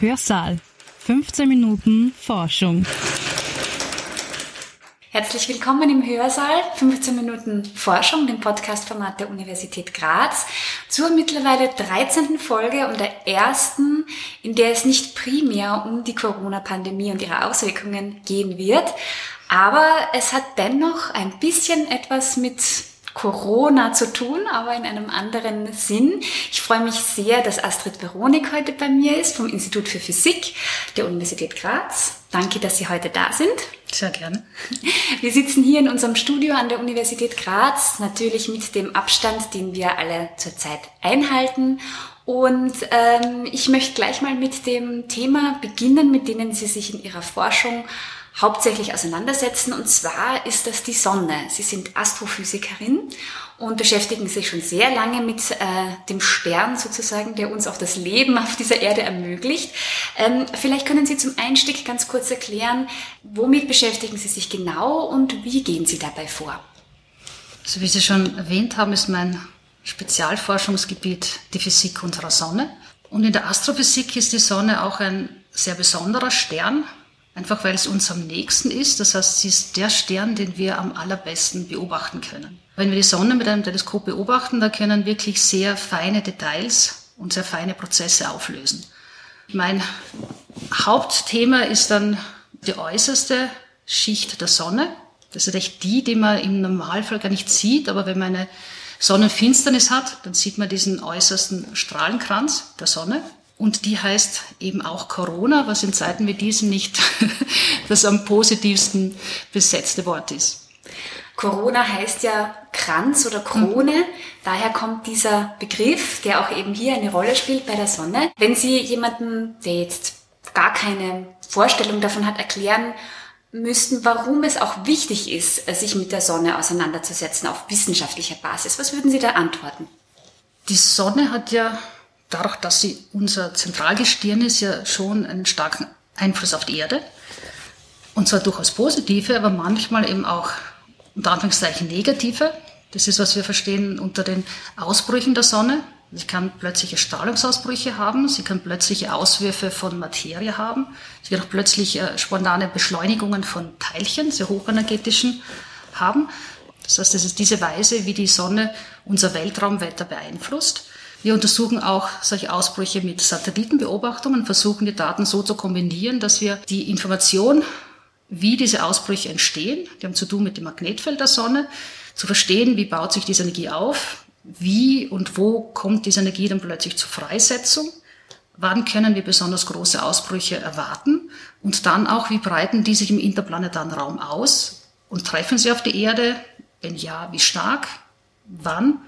Hörsaal. 15 Minuten Forschung. Herzlich willkommen im Hörsaal 15 Minuten Forschung, dem Podcast-Format der Universität Graz, zur mittlerweile 13. Folge und der ersten, in der es nicht primär um die Corona-Pandemie und ihre Auswirkungen gehen wird, aber es hat dennoch ein bisschen etwas mit Corona zu tun, aber in einem anderen Sinn. Ich freue mich sehr, dass Astrid Veronik heute bei mir ist vom Institut für Physik der Universität Graz. Danke, dass Sie heute da sind. Sehr gerne. Wir sitzen hier in unserem Studio an der Universität Graz, natürlich mit dem Abstand, den wir alle zurzeit einhalten. Und ähm, ich möchte gleich mal mit dem Thema beginnen, mit denen Sie sich in Ihrer Forschung hauptsächlich auseinandersetzen. Und zwar ist das die Sonne. Sie sind Astrophysikerin und beschäftigen sich schon sehr lange mit äh, dem Stern sozusagen, der uns auch das Leben auf dieser Erde ermöglicht. Ähm, vielleicht können Sie zum Einstieg ganz kurz erklären, womit beschäftigen Sie sich genau und wie gehen Sie dabei vor? Also wie Sie schon erwähnt haben, ist mein Spezialforschungsgebiet die Physik unserer Sonne. Und in der Astrophysik ist die Sonne auch ein sehr besonderer Stern, Einfach weil es uns am nächsten ist. Das heißt, sie ist der Stern, den wir am allerbesten beobachten können. Wenn wir die Sonne mit einem Teleskop beobachten, da können wirklich sehr feine Details und sehr feine Prozesse auflösen. Mein Hauptthema ist dann die äußerste Schicht der Sonne. Das ist echt die, die man im Normalfall gar nicht sieht, aber wenn man eine Sonnenfinsternis hat, dann sieht man diesen äußersten Strahlenkranz der Sonne. Und die heißt eben auch Corona, was in Zeiten wie diesen nicht das am positivsten besetzte Wort ist. Corona heißt ja Kranz oder Krone. Mhm. Daher kommt dieser Begriff, der auch eben hier eine Rolle spielt bei der Sonne. Wenn Sie jemanden, der jetzt gar keine Vorstellung davon hat, erklären müssten, warum es auch wichtig ist, sich mit der Sonne auseinanderzusetzen auf wissenschaftlicher Basis, was würden Sie da antworten? Die Sonne hat ja dadurch, dass sie unser Zentralgestirn ist, ja schon einen starken Einfluss auf die Erde. Und zwar durchaus positive, aber manchmal eben auch unter Anführungszeichen negative. Das ist, was wir verstehen unter den Ausbrüchen der Sonne. Sie kann plötzliche Strahlungsausbrüche haben, sie kann plötzliche Auswürfe von Materie haben, sie kann auch plötzlich äh, spontane Beschleunigungen von Teilchen, sehr hochenergetischen, haben. Das heißt, es ist diese Weise, wie die Sonne unser Weltraumwetter beeinflusst. Wir untersuchen auch solche Ausbrüche mit Satellitenbeobachtungen, versuchen die Daten so zu kombinieren, dass wir die Information, wie diese Ausbrüche entstehen, die haben zu tun mit dem Magnetfeld der Sonne, zu verstehen, wie baut sich diese Energie auf, wie und wo kommt diese Energie dann plötzlich zur Freisetzung, wann können wir besonders große Ausbrüche erwarten und dann auch, wie breiten die sich im interplanetaren Raum aus und treffen sie auf die Erde, wenn ja, wie stark, wann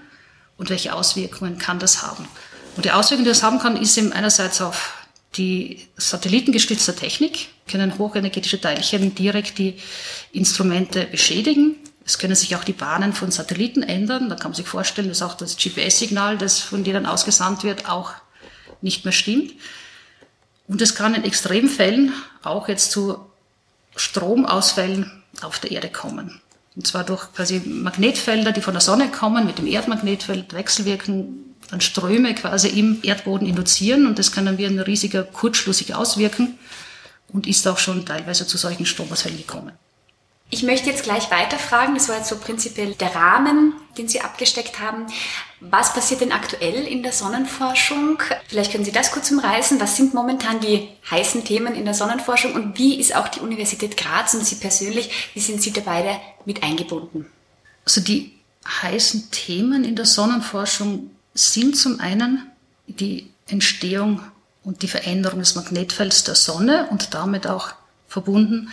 und welche Auswirkungen kann das haben. Und die Auswirkungen, die das haben kann, ist eben einerseits auf die satellitengestützte Technik, können hochenergetische Teilchen direkt die Instrumente beschädigen. Es können sich auch die Bahnen von Satelliten ändern. Da kann man sich vorstellen, dass auch das GPS-Signal, das von denen ausgesandt wird, auch nicht mehr stimmt. Und es kann in Extremfällen auch jetzt zu Stromausfällen auf der Erde kommen. Und zwar durch quasi Magnetfelder, die von der Sonne kommen, mit dem Erdmagnetfeld wechselwirken, dann Ströme quasi im Erdboden induzieren und das kann dann wie ein riesiger Kurzschluss sich auswirken und ist auch schon teilweise zu solchen Stromausfällen gekommen. Ich möchte jetzt gleich weiterfragen, das war jetzt so prinzipiell der Rahmen, den Sie abgesteckt haben. Was passiert denn aktuell in der Sonnenforschung? Vielleicht können Sie das kurz umreißen. Was sind momentan die heißen Themen in der Sonnenforschung und wie ist auch die Universität Graz und Sie persönlich, wie sind Sie da beide mit eingebunden? Also die heißen Themen in der Sonnenforschung sind zum einen die Entstehung und die Veränderung des Magnetfelds der Sonne und damit auch verbunden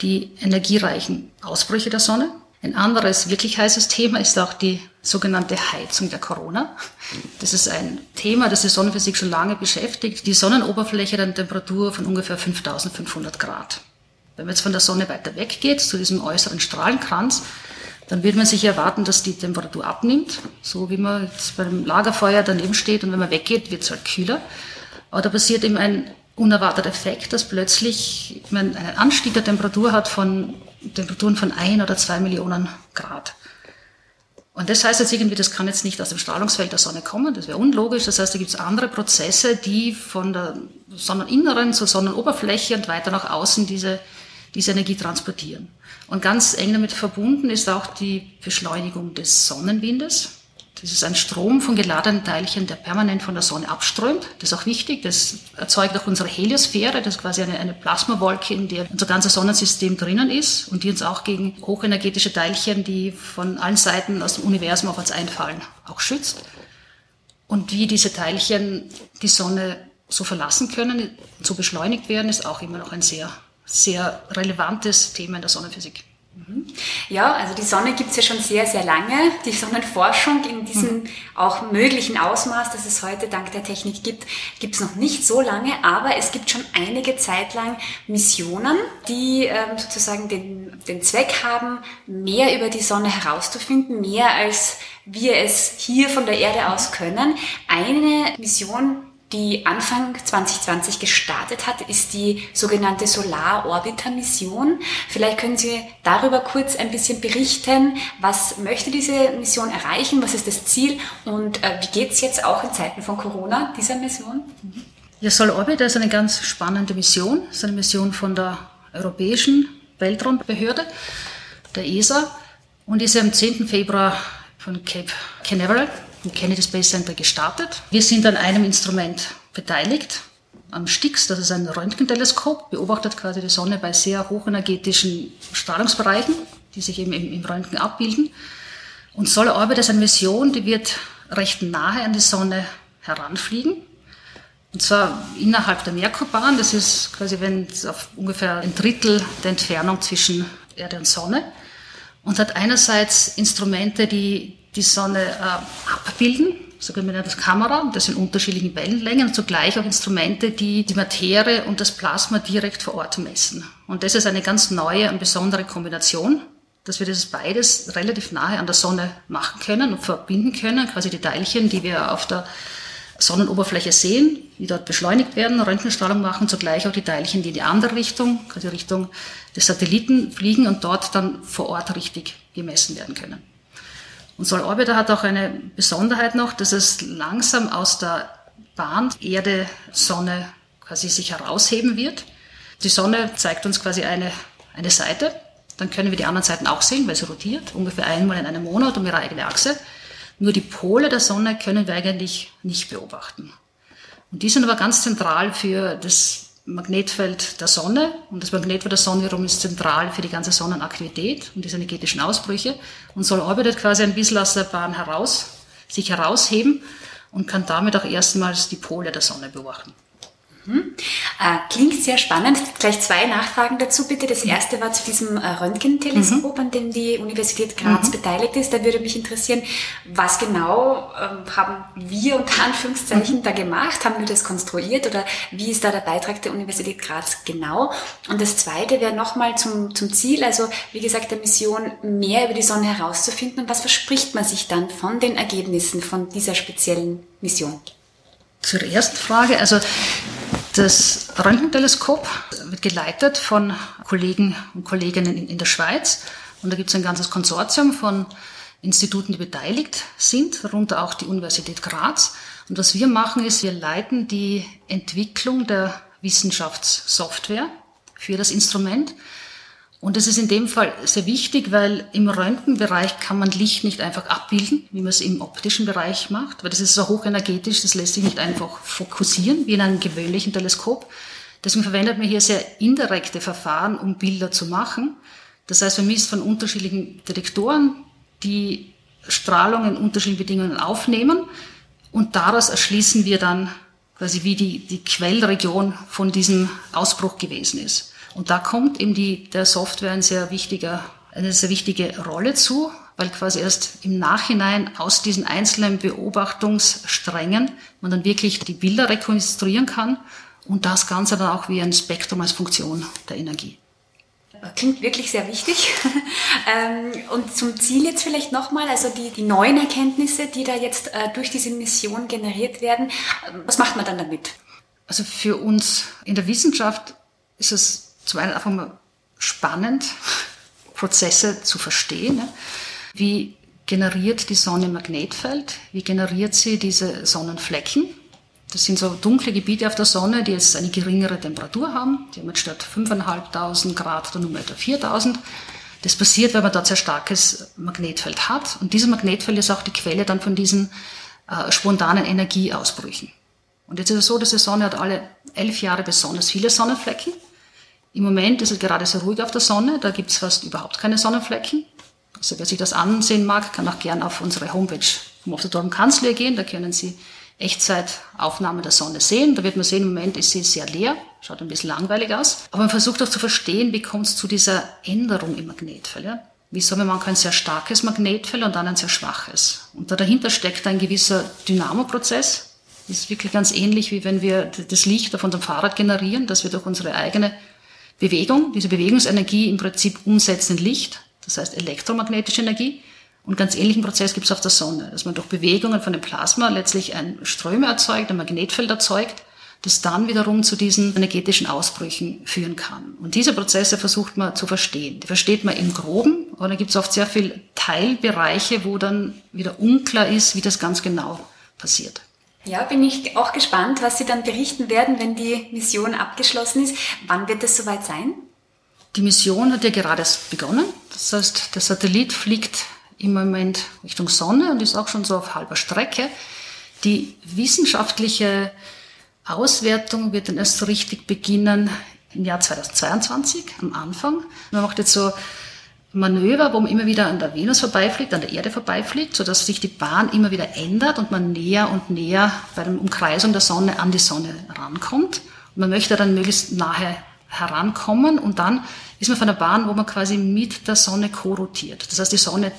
die energiereichen Ausbrüche der Sonne. Ein anderes wirklich heißes Thema ist auch die sogenannte Heizung der Corona. Das ist ein Thema, das die Sonnenphysik schon lange beschäftigt. Die Sonnenoberfläche hat eine Temperatur von ungefähr 5500 Grad. Wenn man jetzt von der Sonne weiter weggeht, zu diesem äußeren Strahlenkranz, dann wird man sich erwarten, dass die Temperatur abnimmt, so wie man jetzt beim Lagerfeuer daneben steht und wenn man weggeht, wird es halt kühler. Aber da passiert eben ein unerwarteter Effekt, dass plötzlich man einen Anstieg der Temperatur hat von Temperaturen von ein oder zwei Millionen Grad. Und das heißt jetzt irgendwie, das kann jetzt nicht aus dem Strahlungsfeld der Sonne kommen, das wäre unlogisch. Das heißt, da gibt es andere Prozesse, die von der Sonneninneren zur Sonnenoberfläche und weiter nach außen diese, diese Energie transportieren. Und ganz eng damit verbunden ist auch die Beschleunigung des Sonnenwindes. Das ist ein Strom von geladenen Teilchen, der permanent von der Sonne abströmt. Das ist auch wichtig. Das erzeugt auch unsere Heliosphäre. Das ist quasi eine, eine Plasmawolke, in der unser ganzes Sonnensystem drinnen ist und die uns auch gegen hochenergetische Teilchen, die von allen Seiten aus dem Universum auf uns einfallen, auch schützt. Und wie diese Teilchen die Sonne so verlassen können, so beschleunigt werden, ist auch immer noch ein sehr, sehr relevantes Thema in der Sonnenphysik. Ja, also die Sonne gibt es ja schon sehr, sehr lange. Die Sonnenforschung in diesem mhm. auch möglichen Ausmaß, das es heute dank der Technik gibt, gibt es noch nicht so lange, aber es gibt schon einige Zeit lang Missionen, die ähm, sozusagen den, den Zweck haben, mehr über die Sonne herauszufinden, mehr als wir es hier von der Erde aus können. Eine Mission die Anfang 2020 gestartet hat, ist die sogenannte Solar Orbiter Mission. Vielleicht können Sie darüber kurz ein bisschen berichten. Was möchte diese Mission erreichen? Was ist das Ziel? Und äh, wie geht es jetzt auch in Zeiten von Corona dieser Mission? Ja, Solar Orbiter ist eine ganz spannende Mission. Es ist eine Mission von der Europäischen Weltraumbehörde, der ESA, und ist am 10. Februar von Cape Canaveral im Kennedy Space Center gestartet. Wir sind an einem Instrument beteiligt, am STIX, das ist ein Röntgenteleskop, beobachtet quasi die Sonne bei sehr hochenergetischen Strahlungsbereichen, die sich eben im, Röntgen abbilden. Und Solar Orbit ist eine Mission, die wird recht nahe an die Sonne heranfliegen. Und zwar innerhalb der Merkurbahn, das ist quasi wenn auf ungefähr ein Drittel der Entfernung zwischen Erde und Sonne. Und hat einerseits Instrumente, die die Sonne äh, abbilden, sogenannte Kamera, das in unterschiedlichen Wellenlängen und zugleich auch Instrumente, die die Materie und das Plasma direkt vor Ort messen. Und das ist eine ganz neue und besondere Kombination, dass wir das beides relativ nahe an der Sonne machen können und verbinden können, quasi die Teilchen, die wir auf der Sonnenoberfläche sehen, die dort beschleunigt werden, Röntgenstrahlung machen, zugleich auch die Teilchen, die in die andere Richtung, quasi Richtung des Satelliten fliegen und dort dann vor Ort richtig gemessen werden können. Und Sol Orbiter hat auch eine Besonderheit noch, dass es langsam aus der Bahn Erde, Sonne quasi sich herausheben wird. Die Sonne zeigt uns quasi eine, eine Seite, dann können wir die anderen Seiten auch sehen, weil sie rotiert, ungefähr einmal in einem Monat um ihre eigene Achse. Nur die Pole der Sonne können wir eigentlich nicht beobachten. Und die sind aber ganz zentral für das Magnetfeld der Sonne und das Magnetfeld der Sonne wiederum ist zentral für die ganze Sonnenaktivität und diese energetischen Ausbrüche und soll orbitet quasi ein bisschen aus der Bahn heraus, sich herausheben und kann damit auch erstmals die Pole der Sonne beobachten. Mhm. Klingt sehr spannend. Gleich zwei Nachfragen dazu bitte. Das erste war zu diesem äh, Röntgenteleskop, mhm. an dem die Universität Graz mhm. beteiligt ist. Da würde mich interessieren, was genau ähm, haben wir unter Anführungszeichen mhm. da gemacht? Haben wir das konstruiert oder wie ist da der Beitrag der Universität Graz genau? Und das zweite wäre nochmal zum, zum Ziel, also wie gesagt, der Mission mehr über die Sonne herauszufinden. Und was verspricht man sich dann von den Ergebnissen von dieser speziellen Mission? Zur ersten Frage, also das Röntgenteleskop wird geleitet von Kollegen und Kolleginnen in, der Schweiz. Und da gibt es ein ganzes Konsortium von Instituten, die beteiligt sind, darunter auch die Universität Graz. Und was wir machen, ist, wir leiten die Entwicklung der Wissenschaftssoftware für das Instrument. Und das ist in dem Fall sehr wichtig, weil im Röntgenbereich kann man Licht nicht einfach abbilden, wie man es im optischen Bereich macht, weil das ist so hochenergetisch, das lässt sich nicht einfach fokussieren, wie in einem gewöhnlichen Teleskop. Deswegen verwendet man hier sehr indirekte Verfahren, um Bilder zu machen. Das heißt, man misst von unterschiedlichen Detektoren, die Strahlung in unterschiedlichen Bedingungen aufnehmen und daraus erschließen wir dann quasi, wie die, die Quellregion von diesem Ausbruch gewesen ist. Und da kommt eben die, der Software ein sehr wichtiger, eine sehr wichtige Rolle zu, weil quasi erst im Nachhinein aus diesen einzelnen Beobachtungssträngen man dann wirklich die Bilder rekonstruieren kann und das Ganze dann auch wie ein Spektrum als Funktion der Energie. Klingt wirklich sehr wichtig. Ähm, und zum Ziel jetzt vielleicht nochmal, also die, die neuen Erkenntnisse, die da jetzt äh, durch diese Mission generiert werden, was macht man dann damit? Also für uns in der Wissenschaft ist es zum einen einfach mal spannend, Prozesse zu verstehen, ne? wie generiert die Sonne Magnetfeld? Wie generiert sie diese Sonnenflecken? Das sind so dunkle Gebiete auf der Sonne, die jetzt eine geringere Temperatur haben. Die haben jetzt statt 5.500 Grad dann nur etwa 4.000. Das passiert, weil man dort sehr starkes Magnetfeld hat. Und dieses Magnetfeld ist auch die Quelle dann von diesen äh, spontanen Energieausbrüchen. Und jetzt ist es so, dass die Sonne hat alle elf Jahre besonders viele Sonnenflecken. Im Moment ist es gerade sehr ruhig auf der Sonne, da gibt es fast überhaupt keine Sonnenflecken. Also wer sich das ansehen mag, kann auch gern auf unsere Homepage vom Observatorium Kanzler gehen, da können Sie Echtzeitaufnahme der Sonne sehen. Da wird man sehen, im Moment ist sie sehr leer, schaut ein bisschen langweilig aus. Aber man versucht auch zu verstehen, wie kommt es zu dieser Änderung im Magnetfeld. Ja? Wieso haben wir manchmal ein sehr starkes Magnetfeld und dann ein sehr schwaches. Und da dahinter steckt ein gewisser Dynamoprozess. Das ist wirklich ganz ähnlich, wie wenn wir das Licht auf unserem Fahrrad generieren, dass wir durch unsere eigene Bewegung, diese Bewegungsenergie im Prinzip umsetzen in Licht, das heißt elektromagnetische Energie. Und ganz ähnlichen Prozess gibt es auf der Sonne, dass man durch Bewegungen von dem Plasma letztlich ein Ströme erzeugt, ein Magnetfeld erzeugt, das dann wiederum zu diesen energetischen Ausbrüchen führen kann. Und diese Prozesse versucht man zu verstehen. Die versteht man im Groben, aber da gibt es oft sehr viele Teilbereiche, wo dann wieder unklar ist, wie das ganz genau passiert. Ja, bin ich auch gespannt, was Sie dann berichten werden, wenn die Mission abgeschlossen ist. Wann wird es soweit sein? Die Mission hat ja gerade begonnen. Das heißt, der Satellit fliegt im Moment Richtung Sonne und ist auch schon so auf halber Strecke. Die wissenschaftliche Auswertung wird dann erst so richtig beginnen im Jahr 2022, am Anfang. Man macht jetzt so Manöver, wo man immer wieder an der Venus vorbeifliegt, an der Erde vorbeifliegt, sodass sich die Bahn immer wieder ändert und man näher und näher bei der Umkreisung der Sonne an die Sonne rankommt. Und man möchte dann möglichst nahe herankommen und dann ist man von der Bahn, wo man quasi mit der Sonne co-rotiert. Das heißt, die Sonne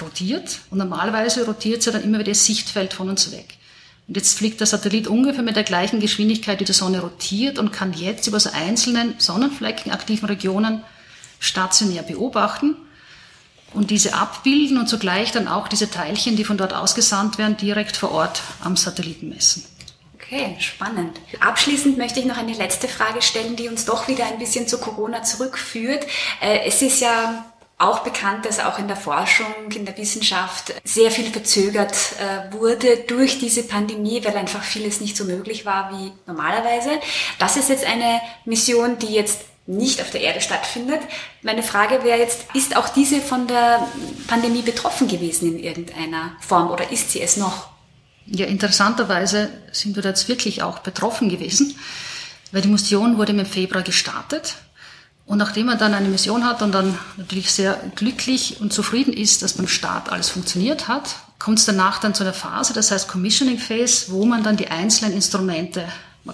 rotiert und normalerweise rotiert sie dann immer wieder das Sichtfeld von uns weg. Und jetzt fliegt der Satellit ungefähr mit der gleichen Geschwindigkeit, wie die Sonne rotiert und kann jetzt über so einzelnen Sonnenflecken, aktiven Regionen stationär beobachten und diese abbilden und zugleich dann auch diese Teilchen, die von dort ausgesandt werden, direkt vor Ort am Satelliten messen. Okay, spannend. Abschließend möchte ich noch eine letzte Frage stellen, die uns doch wieder ein bisschen zu Corona zurückführt. Äh, es ist ja auch bekannt, dass auch in der Forschung, in der Wissenschaft sehr viel verzögert äh, wurde durch diese Pandemie, weil einfach vieles nicht so möglich war wie normalerweise. Das ist jetzt eine Mission, die jetzt nicht auf der Erde stattfindet. Meine Frage wäre jetzt, ist auch diese von der Pandemie betroffen gewesen in irgendeiner Form oder ist sie es noch? Ja, interessanterweise sind wir jetzt wirklich auch betroffen gewesen, weil die Mission wurde im Februar gestartet und nachdem man dann eine Mission hat und dann natürlich sehr glücklich und zufrieden ist, dass beim Start alles funktioniert hat, kommt es danach dann zu einer Phase, das heißt Commissioning Phase, wo man dann die einzelnen Instrumente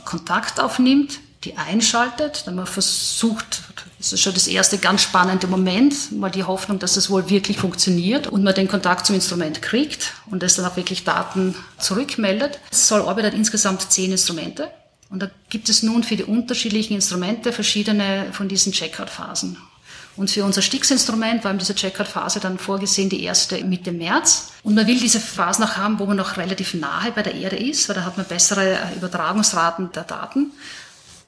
Kontakt aufnimmt, die einschaltet, dann man versucht, das ist schon das erste ganz spannende Moment, mal die Hoffnung, dass es wohl wirklich funktioniert und man den Kontakt zum Instrument kriegt und es dann auch wirklich Daten zurückmeldet. Soll Orbit hat insgesamt zehn Instrumente und da gibt es nun für die unterschiedlichen Instrumente verschiedene von diesen Checkout-Phasen. Und für unser Stix-Instrument war diese Checkout-Phase dann vorgesehen, die erste Mitte März. Und man will diese Phase noch haben, wo man noch relativ nahe bei der Erde ist, weil da hat man bessere Übertragungsraten der Daten.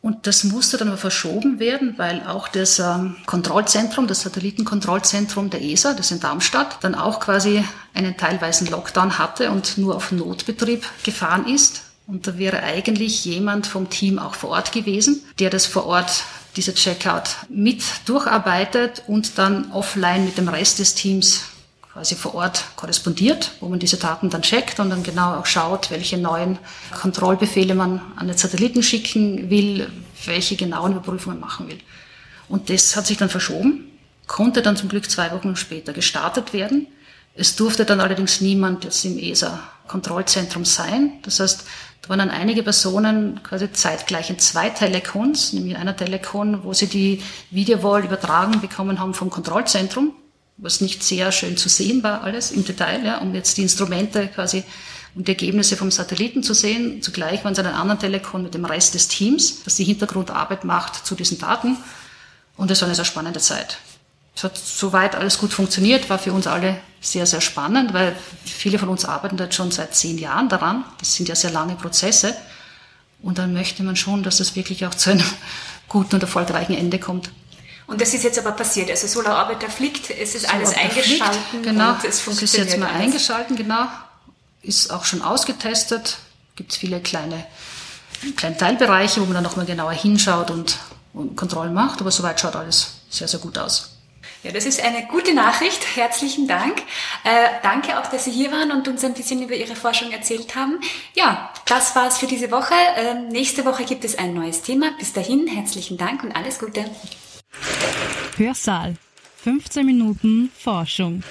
Und das musste dann aber verschoben werden, weil auch das ähm, Kontrollzentrum, das Satellitenkontrollzentrum der ESA, das in Darmstadt, dann auch quasi einen teilweisen Lockdown hatte und nur auf Notbetrieb gefahren ist. Und da wäre eigentlich jemand vom Team auch vor Ort gewesen, der das vor Ort, diese Checkout mit durcharbeitet und dann offline mit dem Rest des Teams quasi vor Ort korrespondiert, wo man diese Daten dann checkt und dann genau auch schaut, welche neuen Kontrollbefehle man an den Satelliten schicken will, welche genauen Überprüfungen machen will. Und das hat sich dann verschoben, konnte dann zum Glück zwei Wochen später gestartet werden. Es durfte dann allerdings niemand jetzt im ESA-Kontrollzentrum sein. Das heißt, da waren dann einige Personen quasi zeitgleich in zwei Telekons, nämlich einer Telekon, wo sie die Videowall übertragen bekommen haben vom Kontrollzentrum, was nicht sehr schön zu sehen war alles im Detail, ja, um jetzt die Instrumente quasi und die Ergebnisse vom Satelliten zu sehen. Zugleich waren sie an einem anderen Telekon mit dem Rest des Teams, das die Hintergrundarbeit macht zu diesen Daten. Und es war eine sehr spannende Zeit. Es hat soweit alles gut funktioniert, war für uns alle sehr, sehr spannend, weil viele von uns arbeiten dort schon seit zehn Jahren daran. Das sind ja sehr lange Prozesse. Und dann möchte man schon, dass es wirklich auch zu einem guten und erfolgreichen Ende kommt. Und das ist jetzt aber passiert. Also Solarorbiter fliegt, es ist alles eingeschaltet genau. und es funktioniert. Es ist jetzt mal alles. eingeschalten, genau. Ist auch schon ausgetestet. Gibt es viele kleine, kleine Teilbereiche, wo man dann nochmal genauer hinschaut und, und Kontrollen macht. Aber soweit schaut alles sehr, sehr gut aus. Ja, das ist eine gute Nachricht. Herzlichen Dank. Äh, danke auch, dass Sie hier waren und uns ein bisschen über Ihre Forschung erzählt haben. Ja, das war's für diese Woche. Ähm, nächste Woche gibt es ein neues Thema. Bis dahin, herzlichen Dank und alles Gute. Hörsaal. 15 Minuten Forschung.